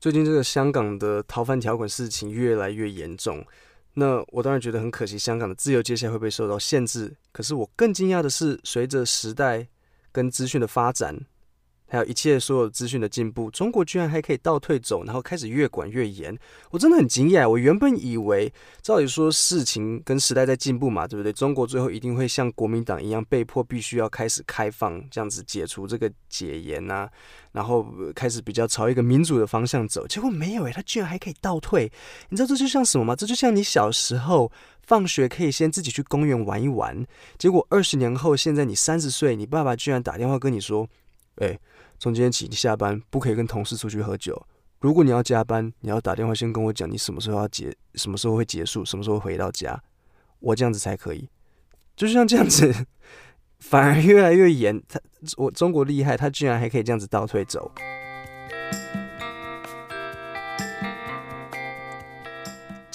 最近这个香港的逃犯条款事情越来越严重，那我当然觉得很可惜，香港的自由接下来会被受到限制？可是我更惊讶的是，随着时代跟资讯的发展。还有一切所有资讯的进步，中国居然还可以倒退走，然后开始越管越严，我真的很惊讶。我原本以为，照理说事情跟时代在进步嘛，对不对？中国最后一定会像国民党一样，被迫必须要开始开放，这样子解除这个解严啊，然后开始比较朝一个民主的方向走。结果没有诶，他居然还可以倒退。你知道这就像什么吗？这就像你小时候放学可以先自己去公园玩一玩，结果二十年后，现在你三十岁，你爸爸居然打电话跟你说，诶。从今天起，你下班不可以跟同事出去喝酒。如果你要加班，你要打电话先跟我讲，你什么时候要结，什么时候会结束，什么时候回到家，我这样子才可以。就像这样子，反而越来越严。他我中国厉害，他居然还可以这样子倒退走。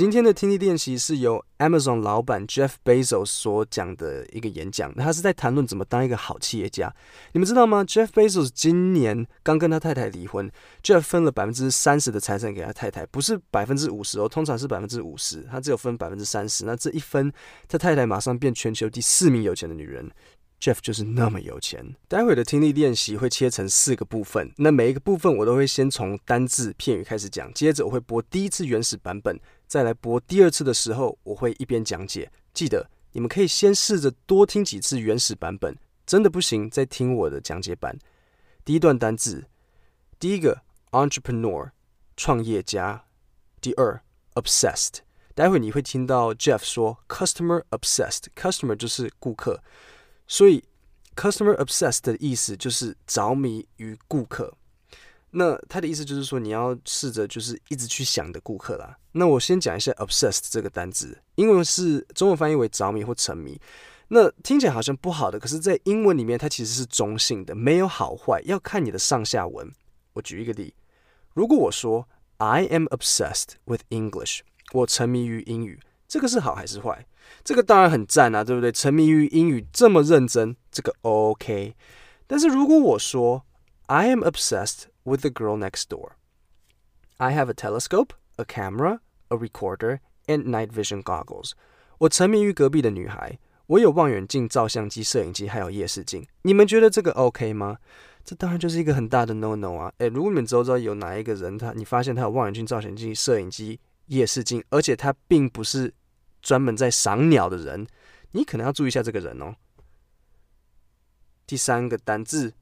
今天的听力练习是由 Amazon 老板 Jeff Bezos 所讲的一个演讲，他是在谈论怎么当一个好企业家。你们知道吗？Jeff Bezos 今年刚跟他太太离婚，Jeff 分了百分之三十的财产给他太太，不是百分之五十哦，通常是百分之五十，他只有分百分之三十。那这一分，他太太马上变全球第四名有钱的女人。Jeff 就是那么有钱。待会的听力练习会切成四个部分，那每一个部分我都会先从单字片语开始讲，接着我会播第一次原始版本，再来播第二次的时候，我会一边讲解。记得你们可以先试着多听几次原始版本，真的不行再听我的讲解版。第一段单字，第一个 entrepreneur 创业家，第二 obsessed，待会你会听到 Jeff 说 customer obsessed，customer 就是顾客。所以，customer obsessed 的意思就是着迷于顾客。那他的意思就是说，你要试着就是一直去想的顾客啦。那我先讲一下 obsessed 这个单字，英文是中文翻译为着迷或沉迷。那听起来好像不好的，可是在英文里面它其实是中性的，没有好坏，要看你的上下文。我举一个例，如果我说 I am obsessed with English，我沉迷于英语，这个是好还是坏？这个当然很赞啊，对不对？沉迷于英语这么认真，这个 OK。但是如果我说 I am obsessed with the girl next door, I have a telescope, a camera, a recorder, and night vision goggles。我沉迷于隔壁的女孩，我有望远镜、照相机、摄影机，还有夜视镜。你们觉得这个 OK 吗？这当然就是一个很大的 no no 啊！诶，如果你们周遭有哪一个人，他你发现他有望远镜、照相机、摄影机、夜视镜，而且他并不是。专门在赏鸟的人，你可能要注意一下这个人哦。第三个单字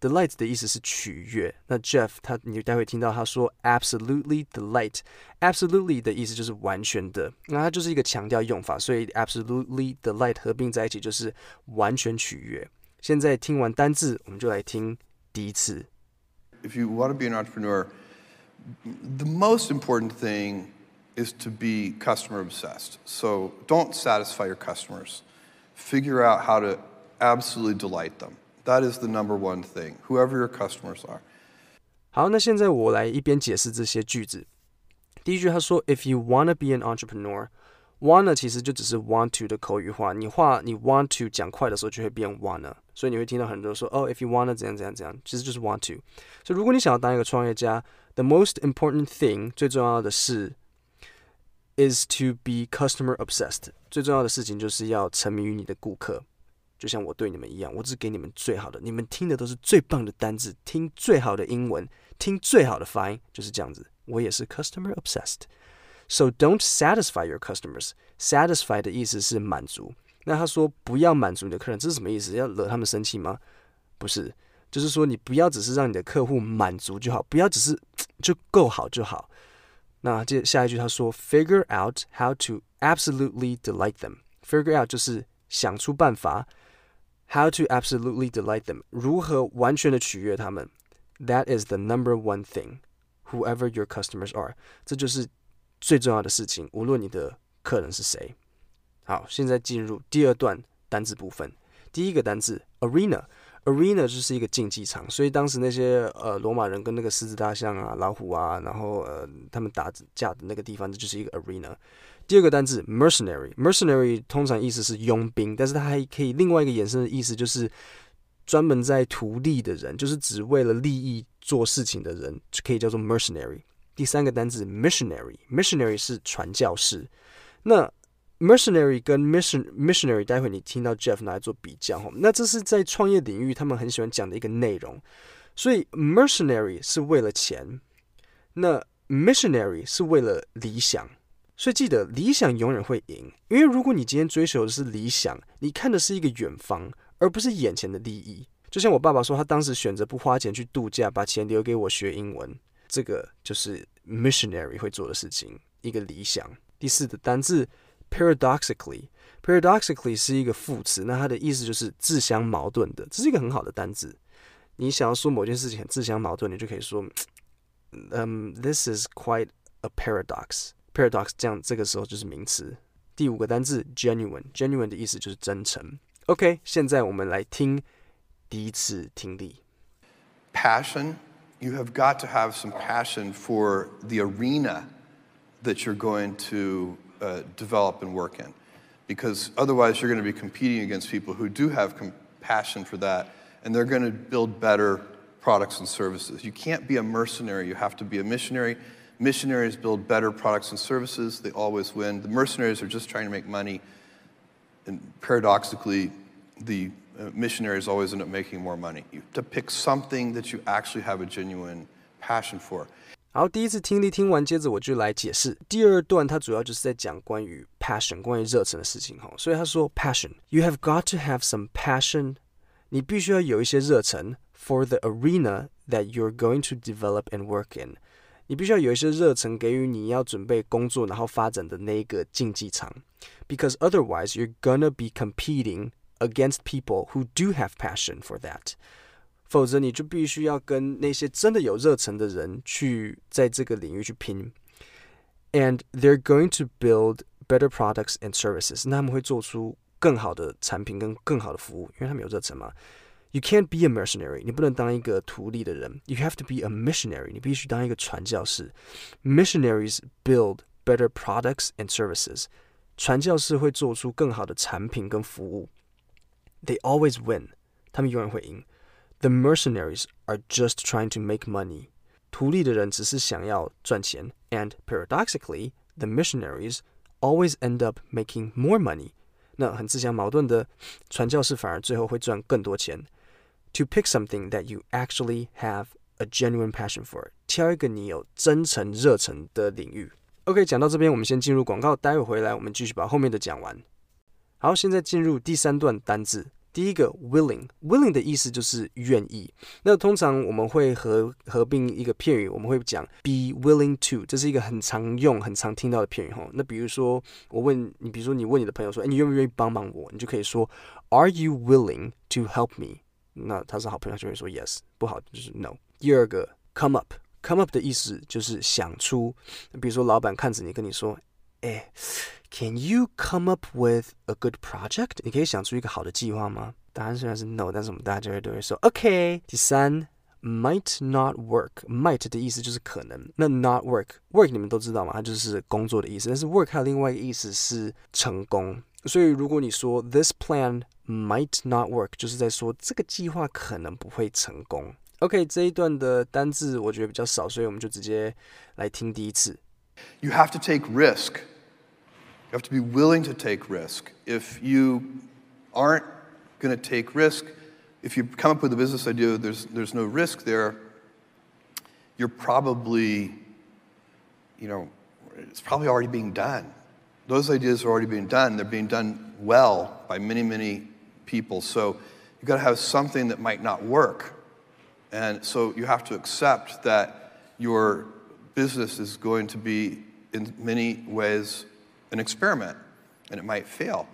，delight，delight 的意思是取悦。那 Jeff 他，你待会听到他说 absolutely delight，absolutely 的意思就是完全的，那它就是一个强调用法，所以 absolutely delight 合并在一起就是完全取悦。现在听完单字，我们就来听第一次。If you want to be an entrepreneur, the most important thing is to be customer obsessed. So don't satisfy your customers. Figure out how to absolutely delight them. That is the number one thing, whoever your customers are. 好，那现在我来一边解释这些句子。第一句他说，If you wanna be an entrepreneur，wanna 其实就只是 want to 的口语化。你话你 want to 讲快的时候就会变 wanna，所以你会听到很多人说，哦，if you wanna 怎样怎样怎样，其实就是 want to。所以如果你想要当一个创业家，the most important thing 最重要的是。is to be customer obsessed。最重要的事情就是要沉迷于你的顾客， 就像我对你们一样，我只给你们最好的，你们听的都是最棒的单字，听最好的英文，听最好的发音，就是这样子。我也是 customer obsessed。So don't satisfy your customers。Satisfy 的意思是满足。那他说不要满足你的客人，这是什么意思？要惹他们生气吗？不是，就是说你不要只是让你的客户满足就好，不要只是就够好就好。那接下一句他说，figure out how to absolutely delight them。figure out 就是想出办法 ，how to absolutely delight them，如何完全的取悦他们。That is the number one thing, whoever your customers are。这就是最重要的事情，无论你的客人是谁。好，现在进入第二段单字部分。第一个单字 arena。 Arena 就是一个竞技场，所以当时那些呃罗马人跟那个狮子、大象啊、老虎啊，然后呃他们打架的那个地方，这就是一个 arena。第二个单字 mercenary，mercenary 通常意思是佣兵，但是它还可以另外一个衍生的意思就是专门在图利的人，就是只为了利益做事情的人，就可以叫做 mercenary。第三个单字 missionary，missionary 是传教士。那 mercenary 跟 mission missionary，待会你听到 Jeff 拿来做比较哈。那这是在创业领域他们很喜欢讲的一个内容。所以 mercenary 是为了钱，那 missionary 是为了理想。所以记得理想永远会赢，因为如果你今天追求的是理想，你看的是一个远方，而不是眼前的利益。就像我爸爸说，他当时选择不花钱去度假，把钱留给我学英文，这个就是 missionary 会做的事情，一个理想。第四个单字 paradoxically，paradoxically 是一个副词，那它的意思就是自相矛盾的，这是一个很好的单字。你想要说某件事情很自相矛盾，你就可以说，嗯、um,，this is quite a paradox。paradox 这样这个时候就是名词。第五个单字 genuine，genuine 的意思就是真诚。OK，现在我们来听第一次听力。Passion, you have got to have some passion for the arena that you're going to uh, develop and work in, because otherwise you're going to be competing against people who do have compassion for that. and they're going to build better products and services. You can't be a mercenary, you have to be a missionary. Missionaries build better products and services, they always win. The mercenaries are just trying to make money, and paradoxically, the uh, missionaries always end up making more money. You have to pick something that you actually have a genuine passion for. 好，第一次听力听完，接着我就来解释。第二段它主要就是在讲关于 passion，关于热忱的事情哈。所以他说 passion，you have got to have some passion 你必须要有一些热忱 for the arena that you're going to develop and work in。你必须要有一些热忱给予你要准备工作然后发展的那一个竞技场，because otherwise you're gonna be competing against people who do have passion for that。 否则你就必须要跟那些真的有热忱的人去在这个领域去拼。And they're going to build better products and services。那他们会做出更好的产品跟更好的服务，因为他们有热忱嘛。You can't be a mercenary，你不能当一个图利的人。You have to be a missionary，你必须当一个传教士。Missionaries build better products and services，传教士会做出更好的产品跟服务。They always win，他们永远会赢。 The mercenaries are just trying to make money，图利的人只是想要赚钱。And paradoxically，the missionaries always end up making more money。那很自相矛盾的，传教士反而最后会赚更多钱。To pick something that you actually have a genuine passion for，挑一个你有真诚热忱的领域。OK，讲到这边，我们先进入广告，待会回来我们继续把后面的讲完。好，现在进入第三段单字。 第一个 willing，willing 的意思就是愿意。那通常我们会合合并一个片语，我们会讲 be willing to，这是一个很常用、很常听到的片语哈。那比如说我问你，比如说你问你的朋友说，哎，你愿不愿意帮帮我？你就可以说 Are you willing to help me？那他是好朋友就会说 Yes，不好就是 No。第二个 come up，come up 的意思就是想出。比如说老板看着你跟你说，哎。Can you come up with a good project？你可以想出一个好的计划吗？答案虽然是 no，但是我们大家就会都会说 OK。第三，might not work。might 的意思就是可能，那 not work，work 你们都知道嘛，它就是工作的意思。但是 work 还有另外一个意思是成功。所以如果你说 this plan might not work，就是在说这个计划可能不会成功。OK，这一段的单字我觉得比较少，所以我们就直接来听第一次。You have to take risk. You have to be willing to take risk. If you aren't going to take risk, if you come up with a business idea, there's, there's no risk there, you're probably, you know, it's probably already being done. Those ideas are already being done. They're being done well by many, many people. So you've got to have something that might not work. And so you have to accept that your business is going to be, in many ways, an experiment, and it might fail,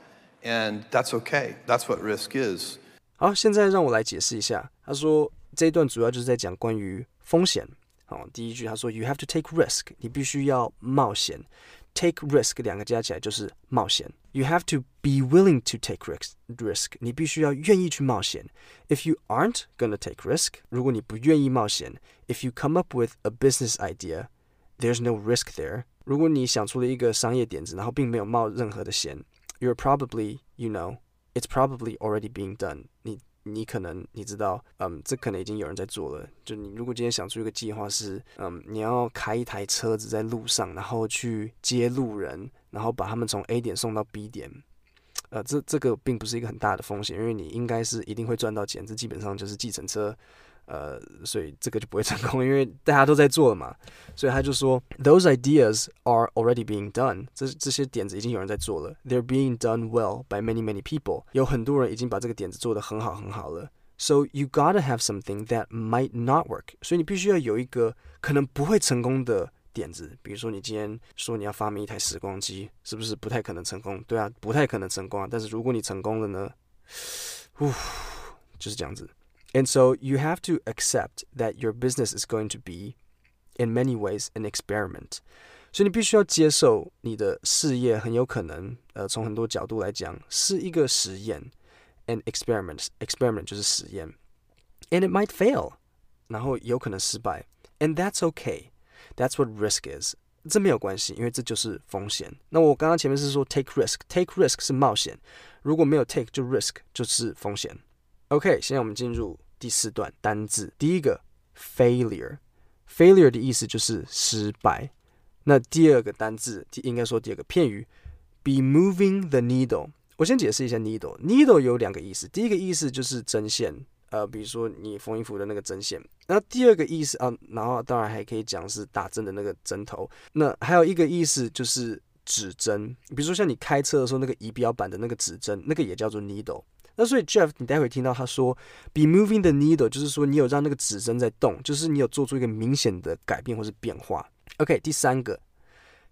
and that's okay. That's what risk is. 好，现在让我来解释一下。他说这一段主要就是在讲关于风险。好，第一句他说 “You have to take risk”，你必须要冒险。Take risk 两个加起来就是冒险。You have to be willing to take risk. Risk 你必须要愿意去冒险。If you aren't gonna take risk，如果你不愿意冒险，If you come up with a business idea, There's no risk there. 如果你想出了一个商业点子，然后并没有冒任何的险，you're probably, you know, it's probably already being done。你你可能你知道，嗯，这可能已经有人在做了。就你如果今天想出一个计划是，嗯，你要开一台车子在路上，然后去接路人，然后把他们从 A 点送到 B 点，呃，这这个并不是一个很大的风险，因为你应该是一定会赚到钱。这基本上就是计程车。呃，所以这个就不会成功，因为大家都在做了嘛。所以他就说，Those ideas are already being done。这这些点子已经有人在做了，They're being done well by many many people。有很多人已经把这个点子做得很好很好了。So you gotta have something that might not work。所以你必须要有一个可能不会成功的点子。比如说你今天说你要发明一台时光机，是不是不太可能成功？对啊，不太可能成功啊。但是如果你成功了呢？呜，就是这样子。And so you have to accept that your business is going to be, in many ways, an experiment. 所以你必须要接受你的事业很有可能，呃，从很多角度来讲是一个实验，an experiment. Experiment 就是实验，and it might fail，然后有可能失败，and that's okay. That's what risk is. 这没有关系，因为这就是风险。那我刚刚前面是说 take risk，take risk 是冒险，如果没有 take 就 risk 就是风险。 OK，现在我们进入第四段单字。第一个 failure，failure 的意思就是失败。那第二个单字，应该说第二个片语，be moving the needle。我先解释一下 needle。needle 有两个意思，第一个意思就是针线，呃，比如说你缝衣服的那个针线。那第二个意思啊，然后当然还可以讲是打针的那个针头。那还有一个意思就是指针，比如说像你开车的时候那个仪表板的那个指针，那个也叫做 needle。那所以 Jeff，你待会听到他说 “be moving the needle”，就是说你有让那个指针在动，就是你有做出一个明显的改变或是变化。OK，第三个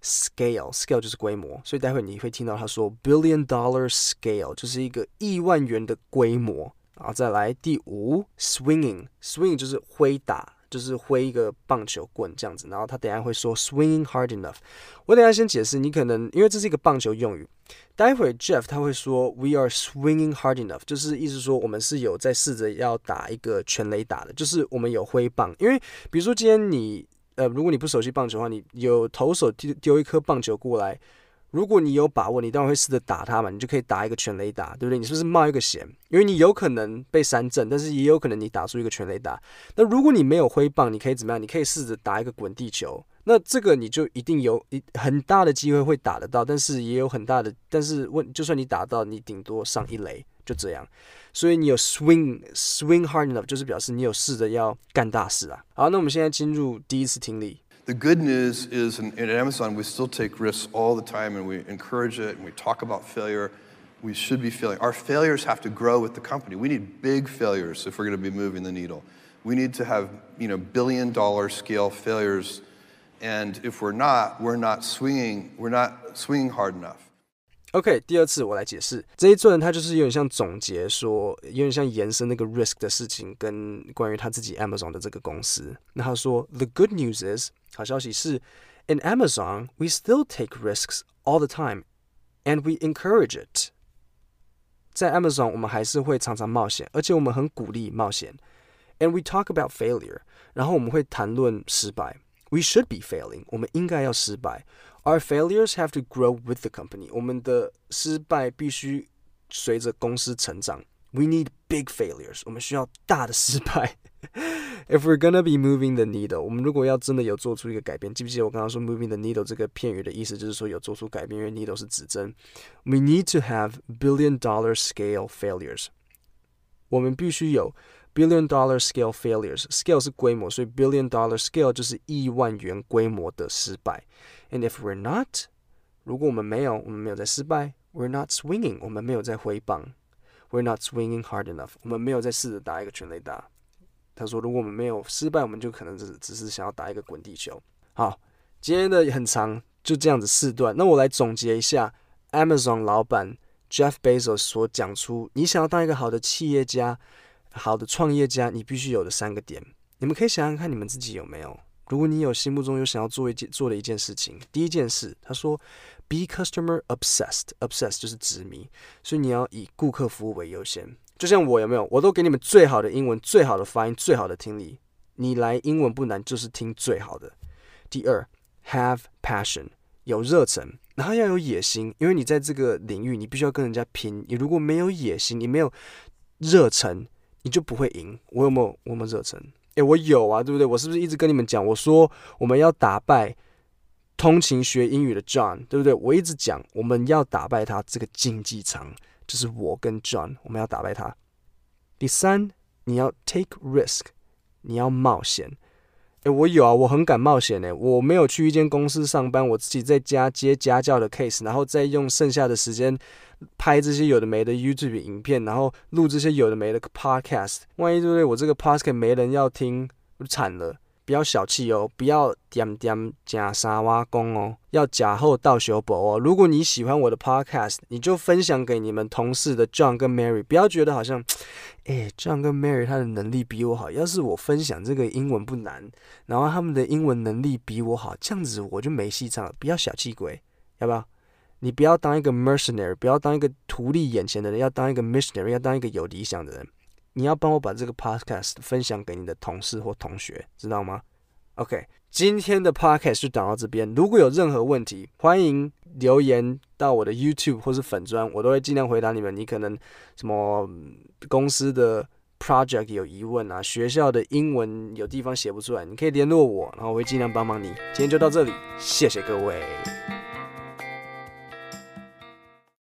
scale，scale 就是规模，所以待会你会听到他说 “billion dollar scale”，就是一个亿万元的规模。然后再来第五 swinging，swing 就是挥打。就是挥一个棒球棍这样子，然后他等下会说 swinging hard enough。我等下先解释，你可能因为这是一个棒球用语，待会 Jeff 他会说 we are swinging hard enough，就是意思说我们是有在试着要打一个全垒打的，就是我们有挥棒。因为比如说今天你呃，如果你不熟悉棒球的话，你有投手丢丢一颗棒球过来。如果你有把握，你当然会试着打它嘛，你就可以打一个全垒打，对不对？你是不是冒一个险？因为你有可能被三振，但是也有可能你打出一个全垒打。那如果你没有挥棒，你可以怎么样？你可以试着打一个滚地球。那这个你就一定有一很大的机会会打得到，但是也有很大的，但是问就算你打到，你顶多上一雷，就这样。所以你有 swing swing hard enough，就是表示你有试着要干大事啊。好，那我们现在进入第一次听力。The good news is, in, in Amazon, we still take risks all the time and we encourage it and we talk about failure. We should be failing. Our failures have to grow with the company. We need big failures if we're going to be moving the needle. We need to have, you know, billion dollar scale failures. And if we're not, we're not swinging, we're not swinging hard enough. OK，第二次我来解释这一段，它就是有点像总结说，有点像延伸那个 risk 的事情，跟关于他自己 Amazon 的这个公司。那他说，The good news is， 好消息是，In Amazon we still take risks all the time and we encourage it。在 Amazon 我们还是会常常冒险，而且我们很鼓励冒险。And we talk about failure，然后我们会谈论失败。We should be failing，我们应该要失败。Our failures have to grow with the company。我们的失败必须随着公司成长。 We need big failures。我们需要大的失败。If we're gonna be moving the needle，我们如果要真的有做出一个改变，记不记得我刚刚说 moving the needle 这个片语的意思就是说有做出改变，因为 needle 是指针。We need to have billion dollar scale failures。我们必须有 billion dollar scale failures。Scale 是规模，所以 billion dollar scale 就是亿万元规模的失败。And if we're not，如果我们没有，我们没有在失败，we're not swinging，我们没有在挥棒 ，we're not swinging hard enough，我们没有在试着打一个全垒打。他说，如果我们没有失败，我们就可能只只是想要打一个滚地球。好，今天的很长，就这样子四段。那我来总结一下，Amazon 老板 Jeff Bezos 所讲出，你想要当一个好的企业家、好的创业家，你必须有的三个点。你们可以想想看，你们自己有没有？如果你有心目中有想要做一件做的一件事情，第一件事，他说，be customer obsessed，obsessed 就是执迷，所以你要以顾客服务为优先。就像我有没有，我都给你们最好的英文、最好的发音、最好的听力。你来英文不难，就是听最好的。第二，have passion，有热忱，然后要有野心，因为你在这个领域，你必须要跟人家拼。你如果没有野心，你没有热忱，你就不会赢。我有没有？我有没有热忱？诶，我有啊，对不对？我是不是一直跟你们讲？我说我们要打败通勤学英语的 John，对不对？我一直讲我们要打败他这个竞技场，就是我跟 John，我们要打败他。第三，你要 take risk，你要冒险。诶，我有啊，我很敢冒险诶，我没有去一间公司上班，我自己在家接家教的 case，然后再用剩下的时间拍这些有的没的 YouTube 影片，然后录这些有的没的 podcast。万一对不对？我这个 podcast 没人要听，我就惨了。不要小气哦，不要点点假沙挖工哦，要假后到修补哦。如果你喜欢我的 podcast，你就分享给你们同事的 John 跟 Mary，不要觉得好像，哎，John 跟 Mary 他的能力比我好。要是我分享这个英文不难，然后他们的英文能力比我好，这样子我就没戏唱了。不要小气鬼，要不要？你不要当一个 mercenary，不要当一个图利眼前的人，要当一个 missionary，要当一个有理想的人。你要帮我把这个 podcast 分享给你的同事或同学，知道吗？OK，今天的 podcast 就讲到这边。如果有任何问题，欢迎留言到我的 YouTube 或是粉专，我都会尽量回答你们。你可能什么公司的 project 有疑问啊，学校的英文有地方写不出来，你可以联络我，然后我会尽量帮忙你。今天就到这里，谢谢各位。